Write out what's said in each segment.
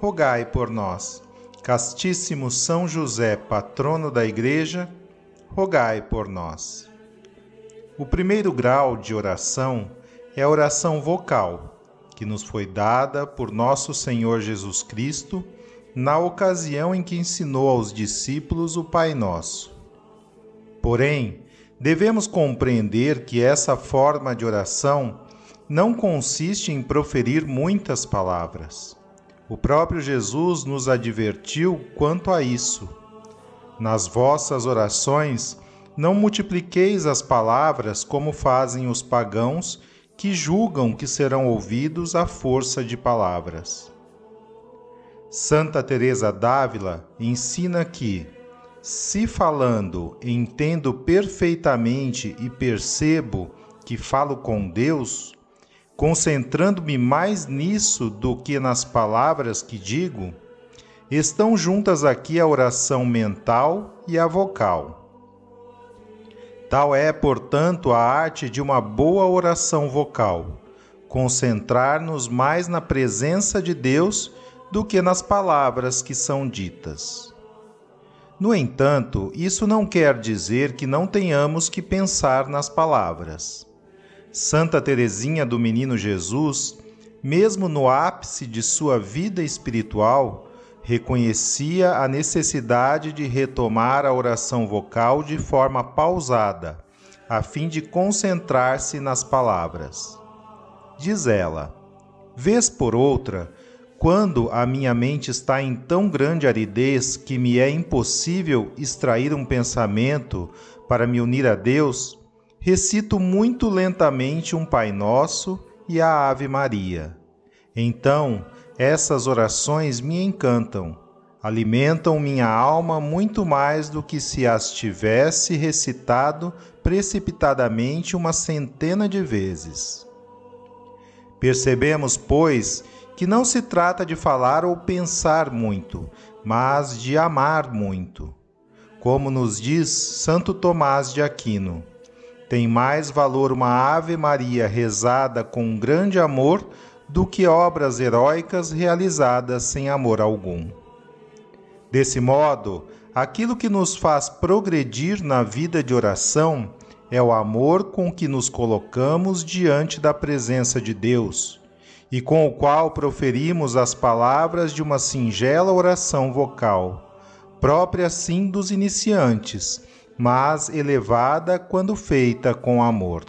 rogai por nós. Castíssimo São José, patrono da Igreja, rogai por nós. O primeiro grau de oração é a oração vocal, que nos foi dada por nosso Senhor Jesus Cristo na ocasião em que ensinou aos discípulos o Pai Nosso. Porém, devemos compreender que essa forma de oração não consiste em proferir muitas palavras. O próprio Jesus nos advertiu quanto a isso. Nas vossas orações, não multipliqueis as palavras como fazem os pagãos que julgam que serão ouvidos à força de palavras. Santa Teresa d'Ávila ensina que, se falando entendo perfeitamente e percebo que falo com Deus, concentrando-me mais nisso do que nas palavras que digo, estão juntas aqui a oração mental e a vocal. Tal é, portanto, a arte de uma boa oração vocal, concentrar-nos mais na presença de Deus do que nas palavras que são ditas. No entanto, isso não quer dizer que não tenhamos que pensar nas palavras. Santa Teresinha do Menino Jesus, mesmo no ápice de sua vida espiritual, reconhecia a necessidade de retomar a oração vocal de forma pausada, a fim de concentrar-se nas palavras. Diz ela: Vez por outra, quando a minha mente está em tão grande aridez que me é impossível extrair um pensamento para me unir a Deus, recito muito lentamente um Pai Nosso e a Ave Maria. Então, essas orações me encantam, alimentam minha alma muito mais do que se as tivesse recitado precipitadamente uma centena de vezes. Percebemos, pois, que não se trata de falar ou pensar muito, mas de amar muito. Como nos diz Santo Tomás de Aquino, tem mais valor uma Ave Maria rezada com grande amor do que obras heróicas realizadas sem amor algum. Desse modo, aquilo que nos faz progredir na vida de oração é o amor com que nos colocamos diante da presença de Deus e com o qual proferimos as palavras de uma singela oração vocal, própria sim dos iniciantes mas elevada quando feita com amor.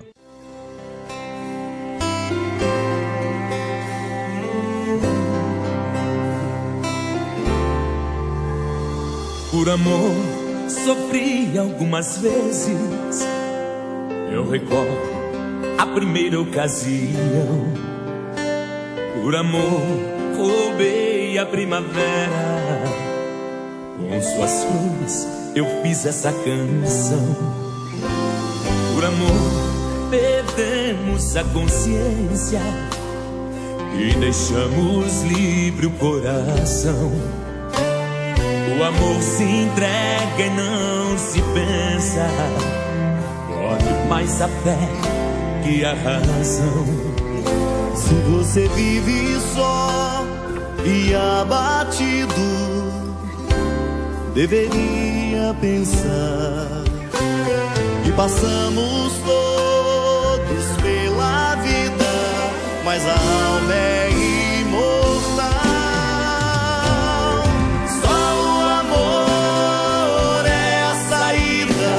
Por amor sofri algumas vezes. Eu recordo a primeira ocasião. Por amor roubei a primavera com suas flores eu fiz essa canção. Por amor, perdemos a consciência e deixamos livre o coração. O amor se entrega e não se pensa. Pode mais a fé que a razão. Se você vive só e abatido deveria pensar. E passamos todos pela vida, mas a alma é imortal. Só o amor é a saída,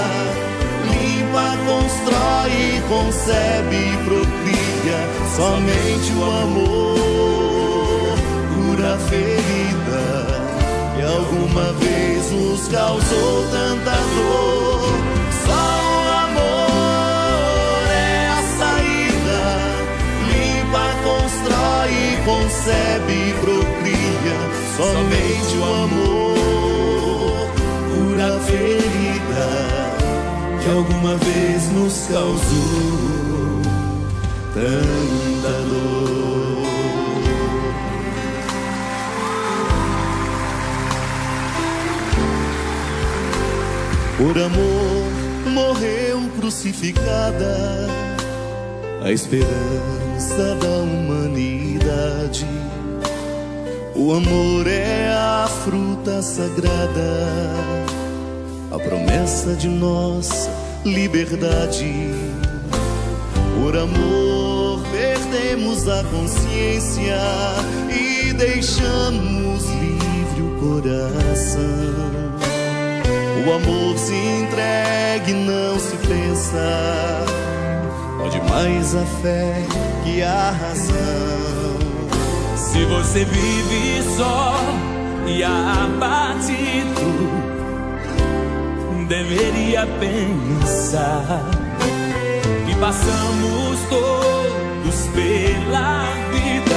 limpa, constrói, concebe e procria. Somente o amor cura a felicidade alguma vez nos causou tanta dor. Só o amor é a saída, limpa, constrói, concebe procria, somente o amor cura a ferida que alguma vez nos causou tanta dor. Por amor morreu crucificada a esperança da humanidade. O amor é a fruta sagrada a promessa de nossa liberdade. Por amor, perdemos a consciência e deixamos livre o coração. O amor se entregue, não se pensa. Pode mais a fé que a razão. Se você vive só e abatido deveria pensar que passamos todos pela vida,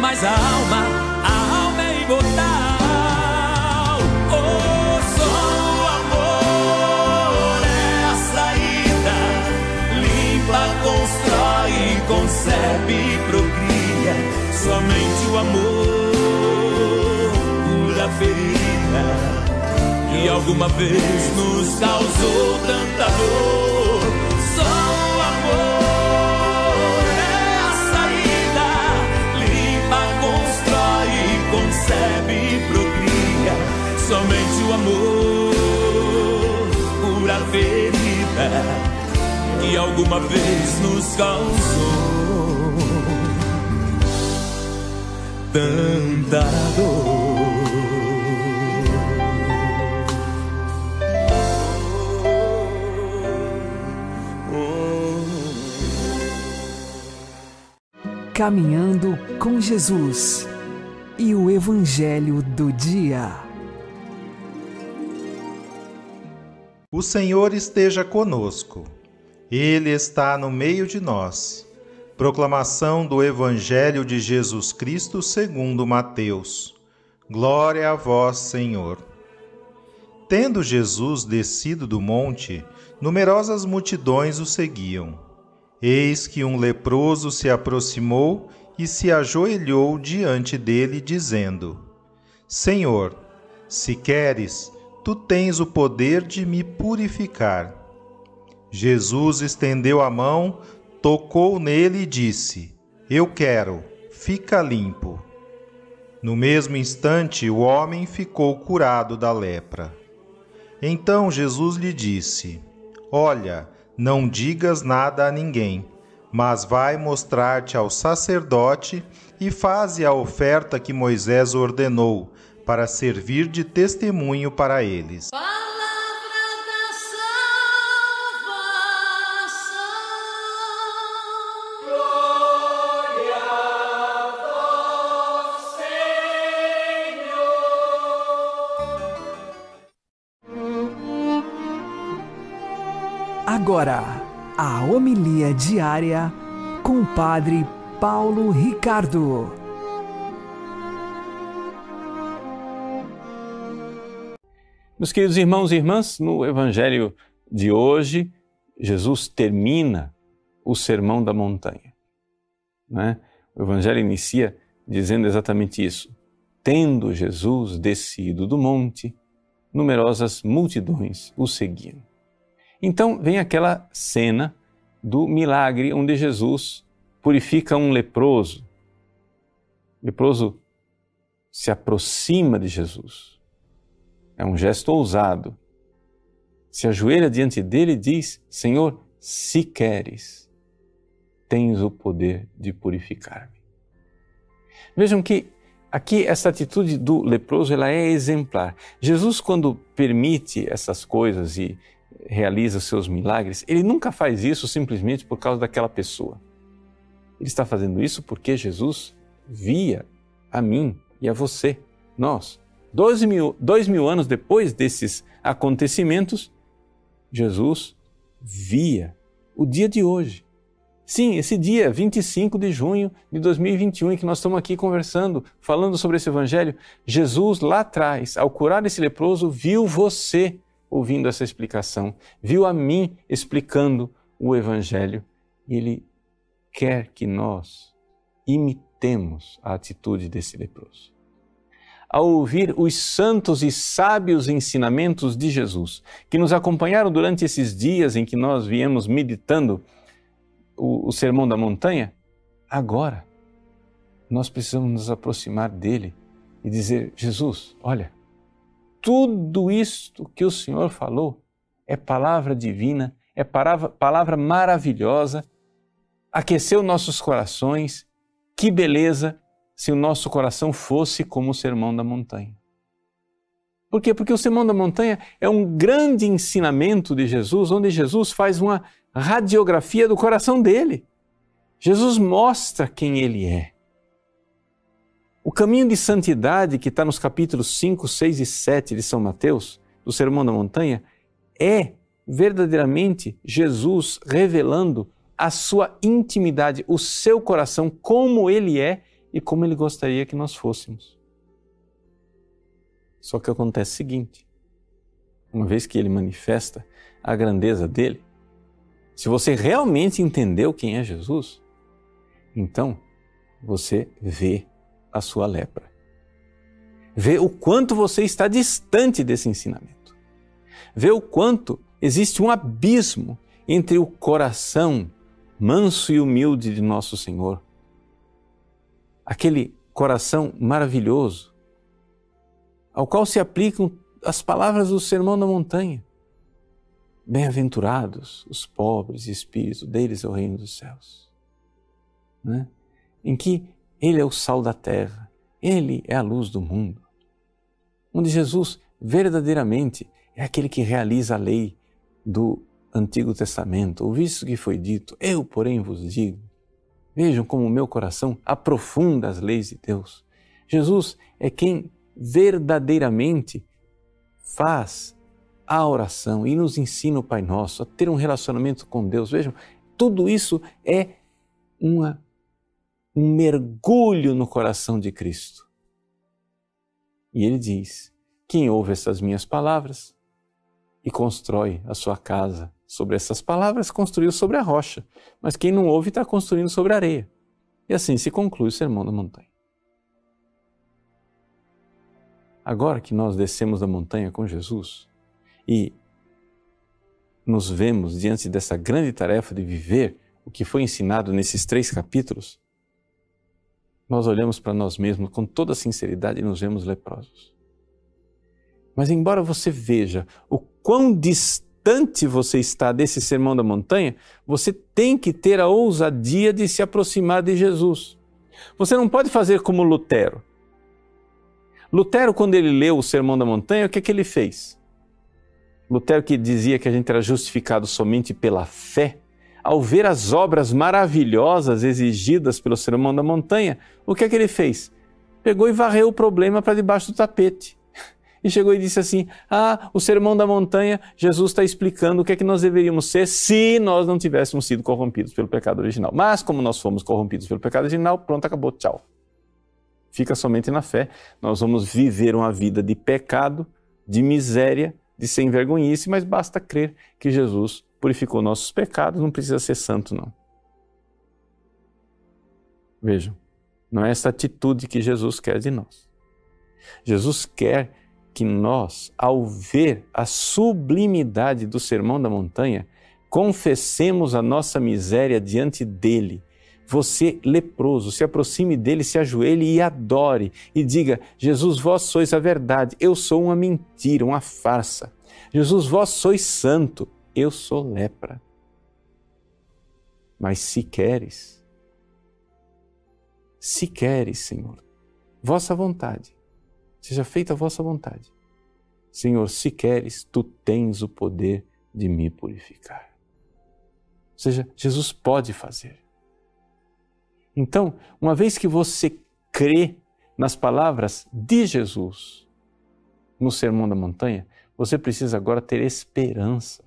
mas a alma, a alma é imortal. Concebe, procria. Somente o amor cura a ferida que alguma vez nos causou tanta dor. Só o amor é a saída, limpa, constrói, concebe, procria. Somente o amor cura a ferida que alguma vez nos causou tanta dor. Caminhando com Jesus e o Evangelho do Dia. O Senhor esteja conosco, Ele está no meio de nós. Proclamação do Evangelho de Jesus Cristo segundo Mateus. Glória a vós, Senhor. Tendo Jesus descido do monte, numerosas multidões o seguiam Eis que um leproso se aproximou e se ajoelhou diante dele, dizendo: Senhor, se queres, tu tens o poder de me purificar. Jesus estendeu a mão, tocou nele e disse: Eu quero, fica limpo. No mesmo instante, o homem ficou curado da lepra. Então Jesus lhe disse: Olha, não digas nada a ninguém, mas vai mostrar-te ao sacerdote e faze a oferta que Moisés ordenou, para servir de testemunho para eles. Agora, a homilia diária com o Padre Paulo Ricardo. Meus queridos irmãos e irmãs, no Evangelho de hoje, Jesus termina o Sermão da Montanha. Né? O Evangelho inicia dizendo exatamente isso. Tendo Jesus descido do monte, numerosas multidões o seguiam. Então vem aquela cena do milagre onde Jesus purifica um leproso. O leproso se aproxima de Jesus. É um gesto ousado. Se ajoelha diante dele e diz: Senhor, se queres, tens o poder de purificar-me. Vejam que aqui essa atitude do leproso ela é exemplar. Jesus, quando permite essas coisas e realiza seus milagres, ele nunca faz isso simplesmente por causa daquela pessoa. Ele está fazendo isso porque Jesus via a mim e a você, nós. Dois mil, dois mil anos depois desses acontecimentos, Jesus via o dia de hoje. Sim, esse dia, 25 de junho de 2021, em que nós estamos aqui conversando, falando sobre esse evangelho, Jesus lá atrás, ao curar esse leproso, viu você ouvindo essa explicação, viu a mim explicando o evangelho ele quer que nós imitemos a atitude desse leproso. Ao ouvir os santos e sábios ensinamentos de Jesus, que nos acompanharam durante esses dias em que nós viemos meditando o, o Sermão da Montanha, agora nós precisamos nos aproximar dele e dizer: Jesus, olha, tudo isto que o Senhor falou é palavra divina, é palavra, palavra maravilhosa, aqueceu nossos corações. Que beleza se o nosso coração fosse como o sermão da montanha. Por quê? Porque o sermão da montanha é um grande ensinamento de Jesus, onde Jesus faz uma radiografia do coração dele. Jesus mostra quem ele é. O caminho de santidade que está nos capítulos 5, 6 e 7 de São Mateus, do Sermão da Montanha, é verdadeiramente Jesus revelando a sua intimidade, o seu coração, como ele é e como ele gostaria que nós fôssemos. Só que acontece o seguinte: uma vez que ele manifesta a grandeza dele, se você realmente entendeu quem é Jesus, então você vê a sua lepra. Vê o quanto você está distante desse ensinamento. Vê o quanto existe um abismo entre o coração manso e humilde de nosso Senhor. Aquele coração maravilhoso ao qual se aplicam as palavras do Sermão da Montanha. Bem-aventurados os pobres de espírito, deles é o reino dos céus. Né? Em que Ele é o sal da terra, Ele é a luz do mundo. Onde Jesus verdadeiramente é aquele que realiza a lei do Antigo Testamento. Ouviste o que foi dito, eu, porém, vos digo. Vejam como o meu coração aprofunda as leis de Deus. Jesus é quem verdadeiramente faz a oração e nos ensina o Pai Nosso a ter um relacionamento com Deus. Vejam, tudo isso é uma, um mergulho no coração de Cristo. E ele diz: Quem ouve essas minhas palavras e constrói a sua casa sobre essas palavras, construiu sobre a rocha, mas quem não ouve está construindo sobre a areia. E assim se conclui o Sermão da Montanha. Agora que nós descemos da montanha com Jesus e nos vemos diante dessa grande tarefa de viver o que foi ensinado nesses três capítulos, nós olhamos para nós mesmos com toda sinceridade e nos vemos leprosos. Mas, embora você veja o quão distante você está desse sermão da montanha, você tem que ter a ousadia de se aproximar de Jesus. Você não pode fazer como Lutero. Lutero, quando ele leu o Sermão da Montanha, o que, é que ele fez? Lutero, que dizia que a gente era justificado somente pela fé, ao ver as obras maravilhosas exigidas pelo Sermão da Montanha, o que é que ele fez? Pegou e varreu o problema para debaixo do tapete e chegou e disse assim: Ah, o sermão da montanha, Jesus está explicando o que é que nós deveríamos ser se nós não tivéssemos sido corrompidos pelo pecado original. Mas, como nós fomos corrompidos pelo pecado original, pronto, acabou, tchau. Fica somente na fé. Nós vamos viver uma vida de pecado, de miséria, de sem vergonhice, mas basta crer que Jesus purificou nossos pecados, não precisa ser santo, não. Vejam, não é essa atitude que Jesus quer de nós. Jesus quer que nós, ao ver a sublimidade do Sermão da Montanha, confessemos a nossa miséria diante dele. Você, leproso, se aproxime dele, se ajoelhe e adore e diga: Jesus, vós sois a verdade, eu sou uma mentira, uma farsa. Jesus, vós sois santo, eu sou lepra. Mas se queres, se queres, Senhor, vossa vontade, seja feita a vossa vontade. Senhor, se queres, tu tens o poder de me purificar. Ou seja, Jesus pode fazer. Então, uma vez que você crê nas palavras de Jesus no Sermão da Montanha, você precisa agora ter esperança.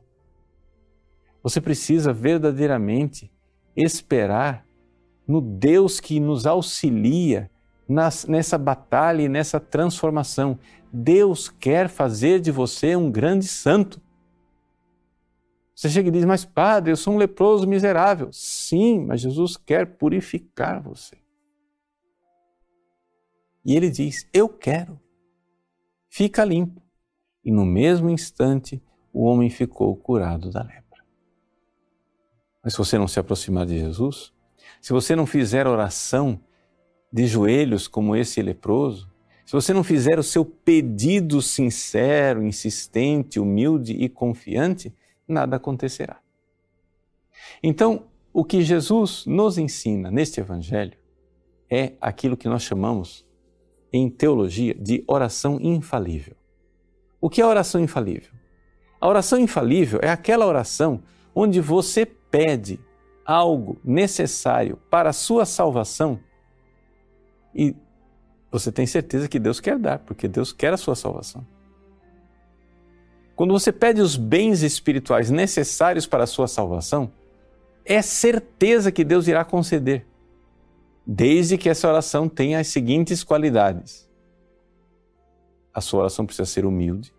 Você precisa verdadeiramente esperar no Deus que nos auxilia nas, nessa batalha e nessa transformação. Deus quer fazer de você um grande santo. Você chega e diz, mas padre, eu sou um leproso miserável. Sim, mas Jesus quer purificar você. E ele diz: Eu quero. Fica limpo. E no mesmo instante, o homem ficou curado da lepra. Mas se você não se aproximar de Jesus, se você não fizer oração de joelhos como esse leproso, se você não fizer o seu pedido sincero, insistente, humilde e confiante, nada acontecerá. Então, o que Jesus nos ensina neste Evangelho é aquilo que nós chamamos em teologia de oração infalível. O que é oração infalível? A oração infalível é aquela oração onde você pede algo necessário para a sua salvação e você tem certeza que Deus quer dar, porque Deus quer a sua salvação. Quando você pede os bens espirituais necessários para a sua salvação, é certeza que Deus irá conceder desde que essa oração tenha as seguintes qualidades. A sua oração precisa ser humilde,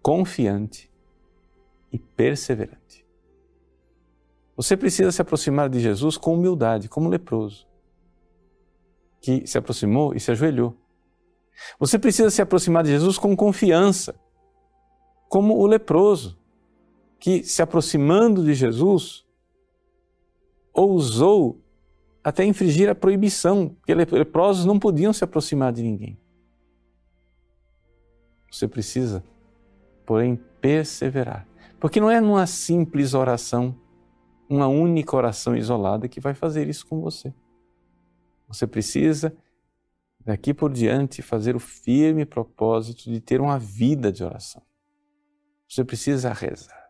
confiante e perseverante. Você precisa se aproximar de Jesus com humildade, como leproso, que se aproximou e se ajoelhou. Você precisa se aproximar de Jesus com confiança, como o leproso, que se aproximando de Jesus, ousou até infringir a proibição, porque leprosos não podiam se aproximar de ninguém. Você precisa, porém, perseverar. Porque não é numa simples oração, uma única oração isolada que vai fazer isso com você. Você precisa, daqui por diante, fazer o firme propósito de ter uma vida de oração. Você precisa rezar.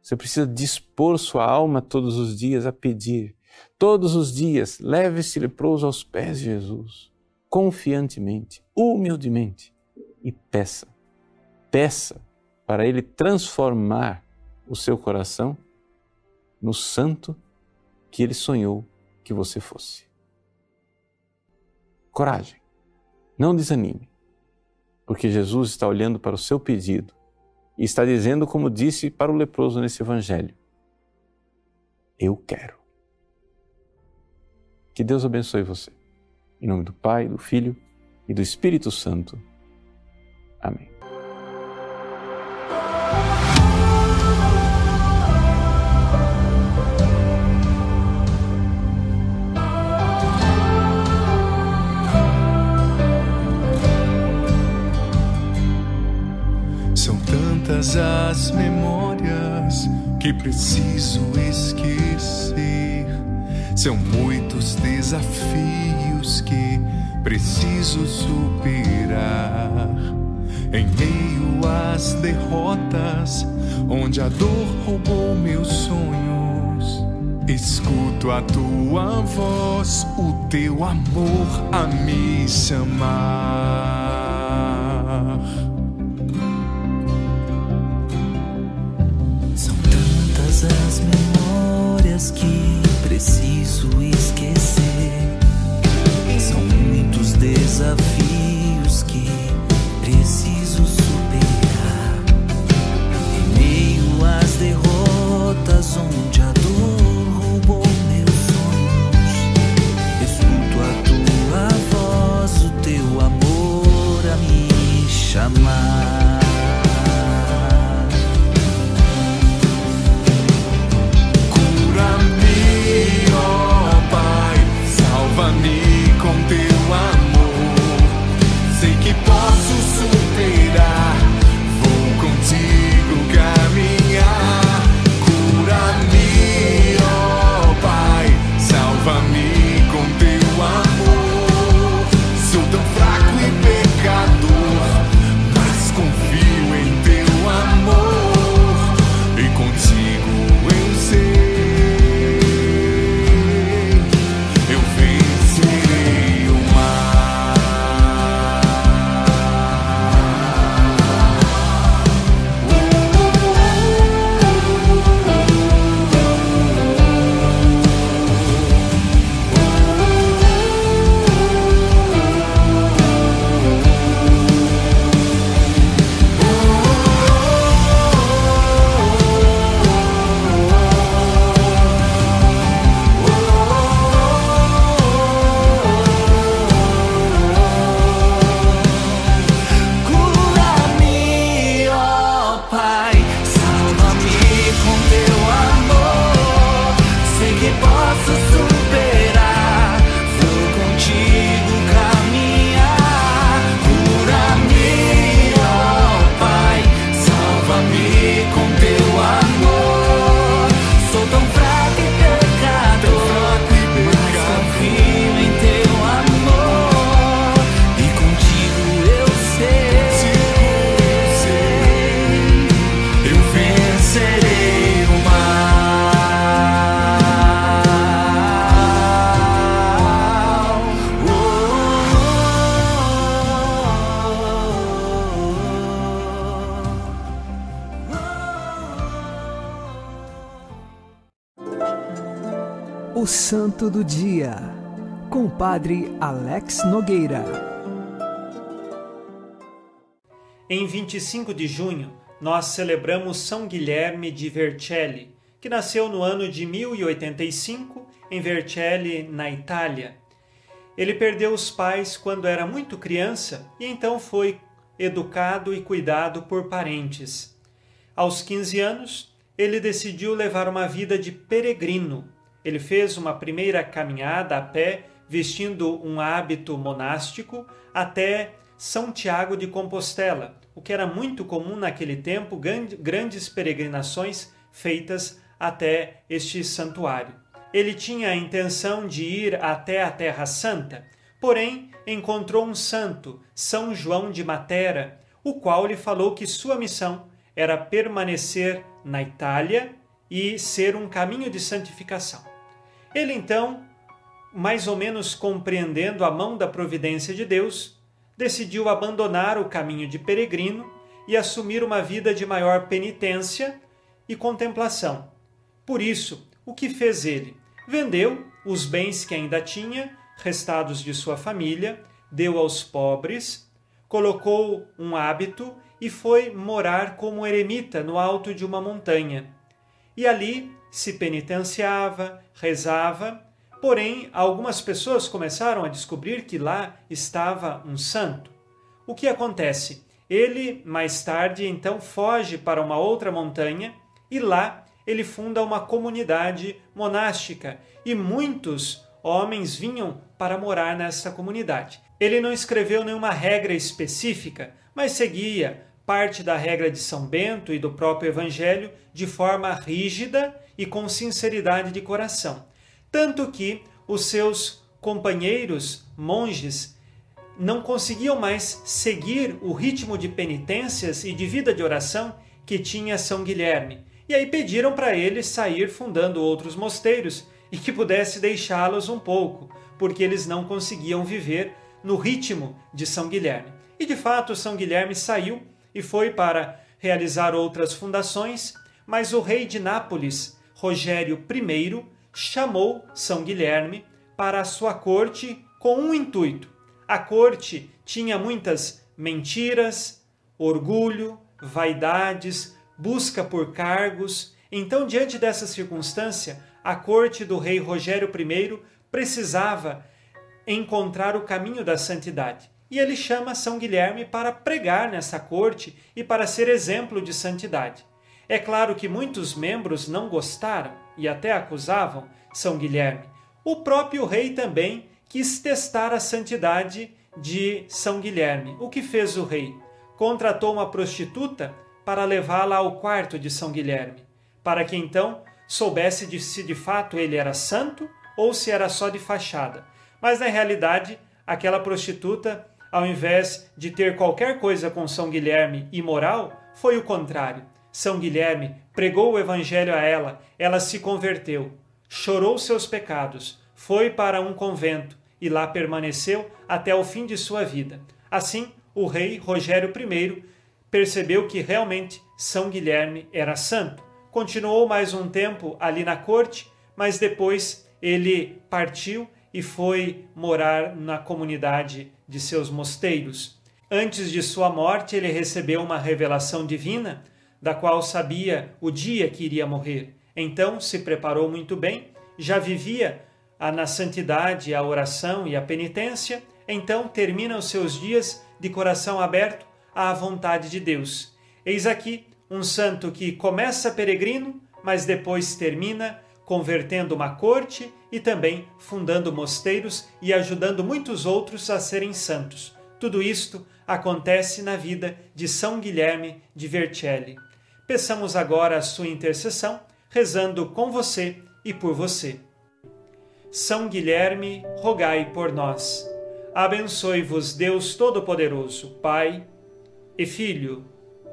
Você precisa dispor sua alma todos os dias a pedir Todos os dias, leve esse leproso aos pés de Jesus, confiantemente, humildemente, e peça, peça para Ele transformar o seu coração no santo que Ele sonhou que você fosse. Coragem, não desanime, porque Jesus está olhando para o seu pedido e está dizendo, como disse para o leproso nesse Evangelho: Eu quero. Que Deus abençoe você. Em nome do Pai, do Filho e do Espírito Santo. Amém. Tantas as memórias que preciso esquecer são muitos desafios que preciso superar. Em meio às derrotas, onde a dor roubou meus sonhos, escuto a tua voz, o teu amor a me chamar. Tantas as memórias que preciso esquecer. São muitos desafios que preciso Santo do Dia, com Padre Alex Nogueira. Em 25 de junho, nós celebramos São Guilherme de Vercelli, que nasceu no ano de 1085 em Vercelli, na Itália. Ele perdeu os pais quando era muito criança e então foi educado e cuidado por parentes. Aos 15 anos, ele decidiu levar uma vida de peregrino. Ele fez uma primeira caminhada a pé, vestindo um hábito monástico, até São Tiago de Compostela, o que era muito comum naquele tempo, grandes peregrinações feitas até este santuário. Ele tinha a intenção de ir até a Terra Santa, porém encontrou um santo, São João de Matera, o qual lhe falou que sua missão era permanecer na Itália e ser um caminho de santificação. Ele então, mais ou menos compreendendo a mão da providência de Deus, decidiu abandonar o caminho de peregrino e assumir uma vida de maior penitência e contemplação. Por isso, o que fez ele? Vendeu os bens que ainda tinha, restados de sua família, deu aos pobres, colocou um hábito e foi morar como eremita no alto de uma montanha. E ali se penitenciava, rezava, porém algumas pessoas começaram a descobrir que lá estava um santo. O que acontece? Ele, mais tarde, então foge para uma outra montanha e lá ele funda uma comunidade monástica e muitos homens vinham para morar nessa comunidade. Ele não escreveu nenhuma regra específica, mas seguia parte da regra de São Bento e do próprio Evangelho de forma rígida e com sinceridade de coração. Tanto que os seus companheiros monges não conseguiam mais seguir o ritmo de penitências e de vida de oração que tinha São Guilherme. E aí pediram para ele sair fundando outros mosteiros e que pudesse deixá-los um pouco, porque eles não conseguiam viver no ritmo de São Guilherme. E de fato, São Guilherme saiu e foi para realizar outras fundações, mas o rei de Nápoles, Rogério I, chamou São Guilherme para a sua corte com um intuito. A corte tinha muitas mentiras, orgulho, vaidades, busca por cargos. Então, diante dessa circunstância, a corte do rei Rogério I precisava encontrar o caminho da santidade. E ele chama São Guilherme para pregar nessa corte e para ser exemplo de santidade. É claro que muitos membros não gostaram e até acusavam São Guilherme. O próprio rei também quis testar a santidade de São Guilherme. O que fez o rei? Contratou uma prostituta para levá-la ao quarto de São Guilherme, para que então soubesse de se de fato ele era santo ou se era só de fachada. Mas na realidade, aquela prostituta, ao invés de ter qualquer coisa com São Guilherme imoral, foi o contrário. São Guilherme pregou o evangelho a ela, ela se converteu, chorou seus pecados, foi para um convento e lá permaneceu até o fim de sua vida. Assim, o rei Rogério I percebeu que realmente São Guilherme era santo. Continuou mais um tempo ali na corte, mas depois ele partiu e foi morar na comunidade de seus mosteiros. Antes de sua morte, ele recebeu uma revelação divina, da qual sabia o dia que iria morrer. Então se preparou muito bem, já vivia na santidade, a oração e a penitência, então termina os seus dias de coração aberto à vontade de Deus. Eis aqui um santo que começa peregrino, mas depois termina convertendo uma corte e também fundando mosteiros e ajudando muitos outros a serem santos. Tudo isto acontece na vida de São Guilherme de Vercelli. Peçamos agora a sua intercessão, rezando com você e por você. São Guilherme, rogai por nós. Abençoe-vos Deus Todo-Poderoso, Pai e Filho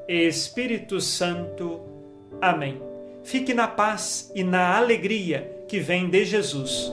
e Espírito Santo. Amém. Fique na paz e na alegria que vem de Jesus.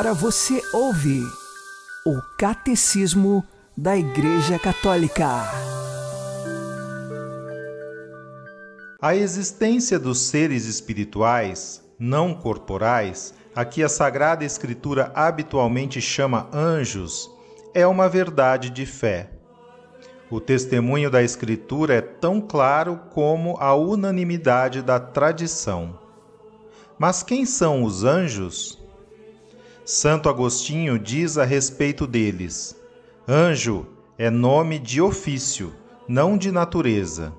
Agora você ouve o Catecismo da Igreja Católica. A existência dos seres espirituais, não corporais, a que a Sagrada Escritura habitualmente chama anjos, é uma verdade de fé. O testemunho da Escritura é tão claro como a unanimidade da tradição. Mas quem são os anjos? Santo Agostinho diz a respeito deles: Anjo é nome de ofício, não de natureza.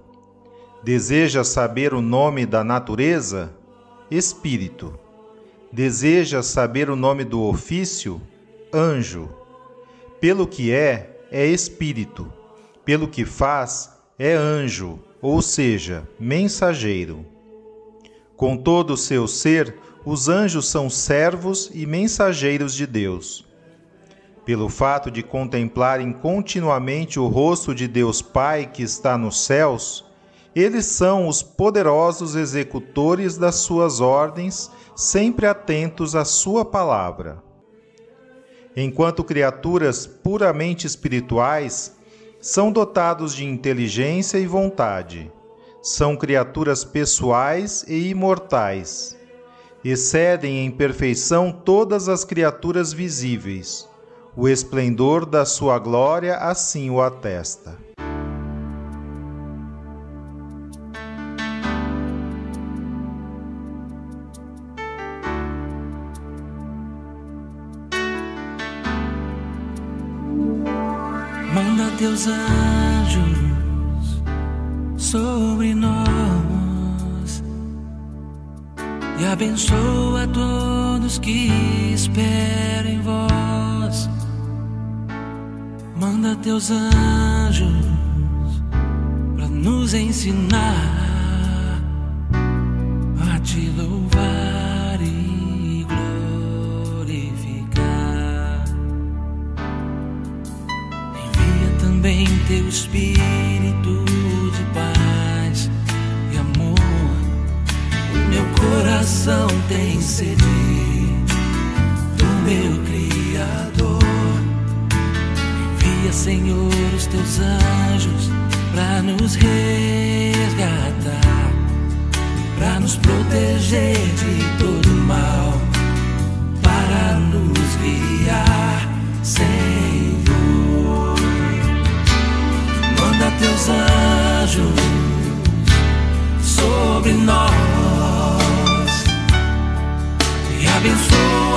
Deseja saber o nome da natureza? Espírito. Deseja saber o nome do ofício? Anjo. Pelo que é, é espírito. Pelo que faz, é anjo, ou seja, mensageiro. Com todo o seu ser, os anjos são servos e mensageiros de Deus. Pelo fato de contemplarem continuamente o rosto de Deus Pai que está nos céus, eles são os poderosos executores das suas ordens, sempre atentos à sua palavra. Enquanto criaturas puramente espirituais, são dotados de inteligência e vontade. São criaturas pessoais e imortais excedem em perfeição todas as criaturas visíveis. O esplendor da sua glória assim o atesta. Manda teus anjos sobre nós e abençoa todos que esperam em vós. Manda teus anjos para nos ensinar a te louvar e glorificar. Envia também teu Espírito tem sede do meu Criador. Envia, Senhor, os teus anjos para nos resgatar, para nos proteger de todo mal, para nos guiar, Senhor. Manda teus anjos sobre nós e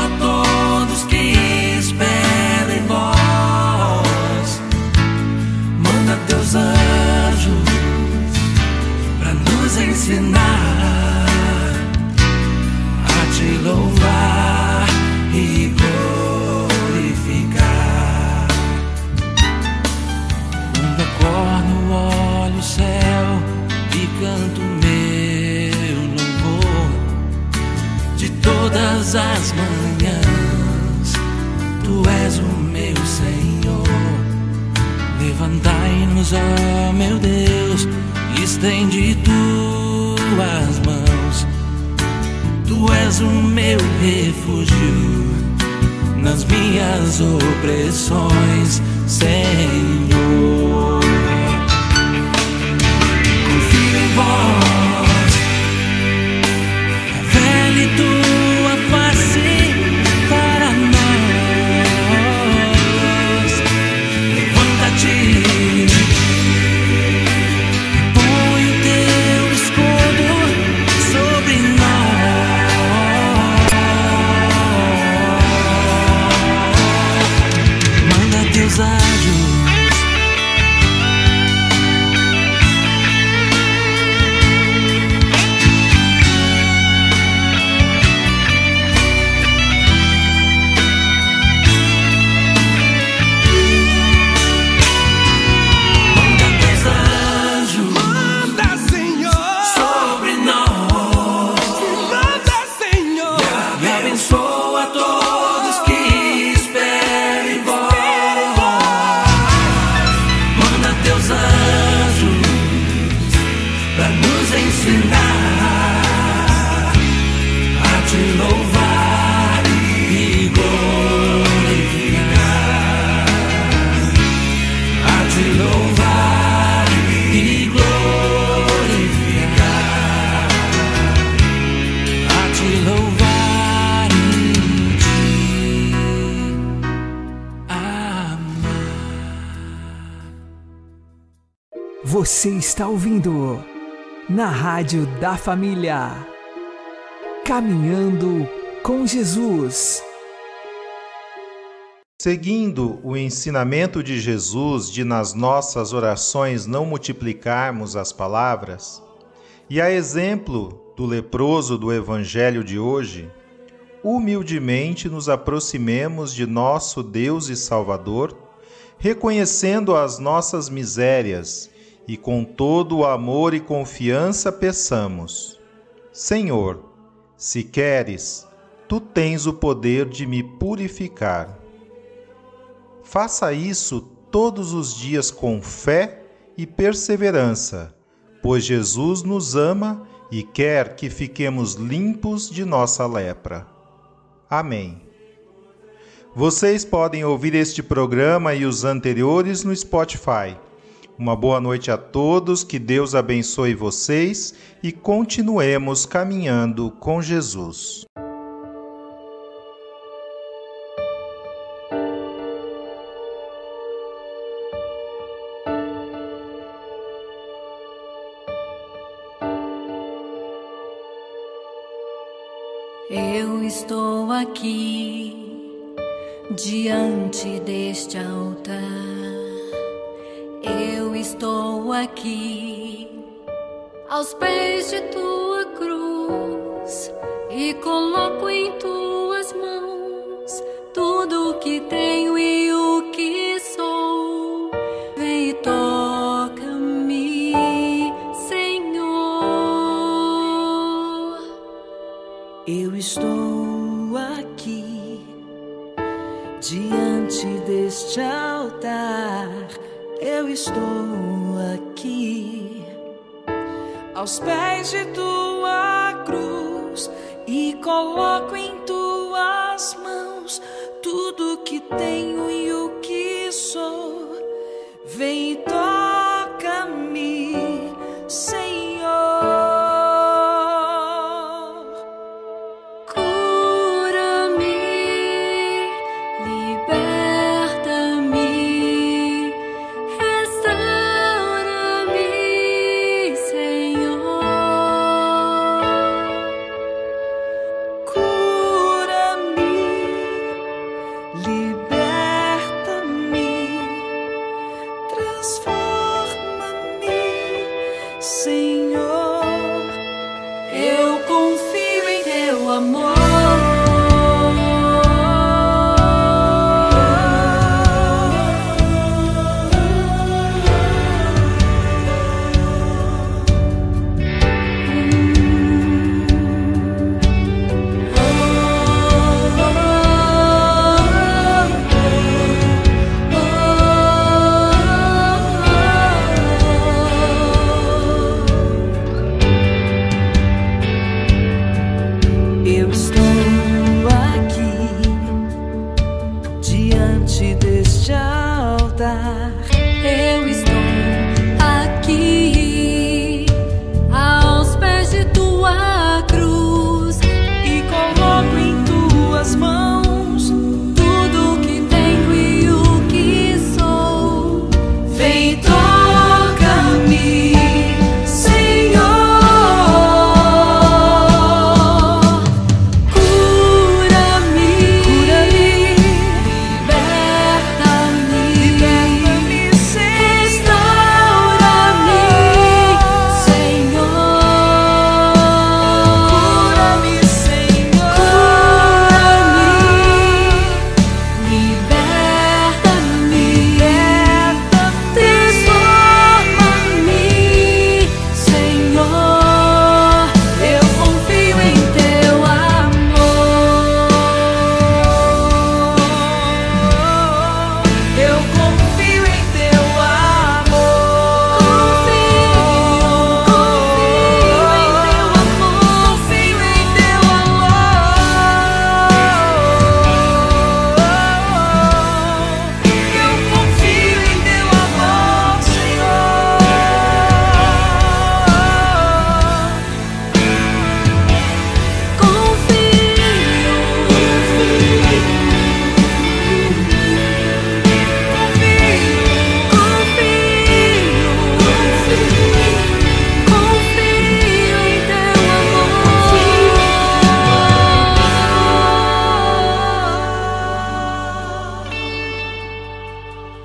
na Rádio da Família. Caminhando com Jesus. Seguindo o ensinamento de Jesus de nas nossas orações não multiplicarmos as palavras, e a exemplo do leproso do Evangelho de hoje, humildemente nos aproximemos de nosso Deus e Salvador, reconhecendo as nossas misérias e com todo o amor e confiança peçamos: Senhor, se queres, tu tens o poder de me purificar. Faça isso todos os dias com fé e perseverança, pois Jesus nos ama e quer que fiquemos limpos de nossa lepra. Amém. Vocês podem ouvir este programa e os anteriores no Spotify. Uma boa noite a todos, que Deus abençoe vocês e continuemos caminhando com Jesus. Eu estou aqui diante deste altar. Eu estou aqui aos pés de tua cruz e coloco em tuas mãos tudo o que tenho e o que sou. Vem e toca-me, Senhor. Eu estou aqui diante deste altar. Eu estou aos pés de tua cruz e coloco em tuas mãos tudo que tenho e o que sou. Vem satisfied.